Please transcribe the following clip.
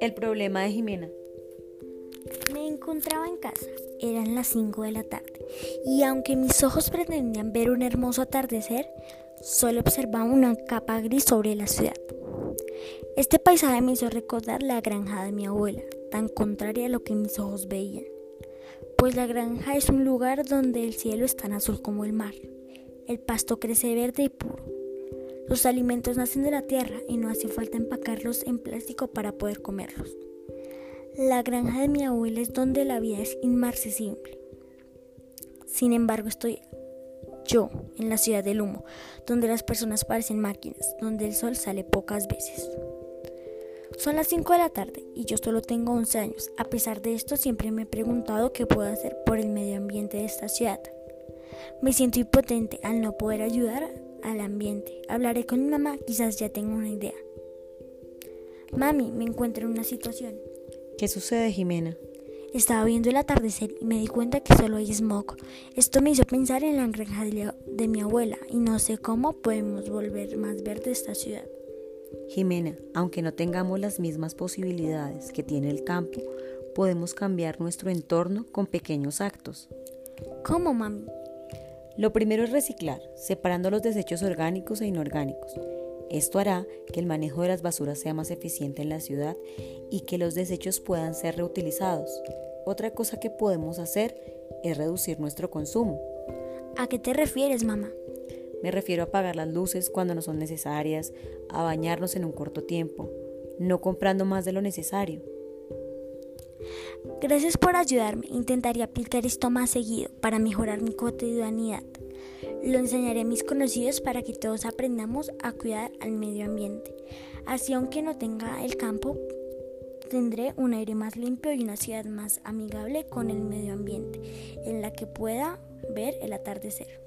El problema de Jimena. Me encontraba en casa, eran las 5 de la tarde, y aunque mis ojos pretendían ver un hermoso atardecer, solo observaba una capa gris sobre la ciudad. Este paisaje me hizo recordar la granja de mi abuela, tan contraria a lo que mis ojos veían, pues la granja es un lugar donde el cielo es tan azul como el mar, el pasto crece verde y puro, los alimentos nacen de la tierra y no hace falta empacarlos en plástico para poder comerlos. La granja de mi abuela es donde la vida es inmarcesible. Sin embargo, estoy yo en la ciudad del humo, donde las personas parecen máquinas, donde el sol sale pocas veces. Son las 5 de la tarde y yo solo tengo 11 años. A pesar de esto, siempre me he preguntado qué puedo hacer por el medio ambiente de esta ciudad. Me siento impotente al no poder ayudar al ambiente. Hablaré con mi mamá, quizás ya tengo una idea. Mami, me encuentro en una situación. ¿Qué sucede, Jimena? Estaba viendo el atardecer y me di cuenta que solo hay smog. Esto me hizo pensar en la granja de mi abuela y no sé cómo podemos volver más verde esta ciudad. Jimena, aunque no tengamos las mismas posibilidades que tiene el campo, podemos cambiar nuestro entorno con pequeños actos. ¿Cómo, mami? Lo primero es reciclar, separando los desechos orgánicos e inorgánicos. Esto hará que el manejo de las basuras sea más eficiente en la ciudad y que los desechos puedan ser reutilizados. Otra cosa que podemos hacer es reducir nuestro consumo. ¿A qué te refieres, mamá? Me refiero a apagar las luces cuando no son necesarias, a bañarnos en un corto tiempo, no comprando más de lo necesario. Gracias por ayudarme. Intentaré aplicar esto más seguido para mejorar mi cotidianidad. Lo enseñaré a mis conocidos para que todos aprendamos a cuidar al medio ambiente. Así aunque no tenga el campo, tendré un aire más limpio y una ciudad más amigable con el medio ambiente, en la que pueda ver el atardecer.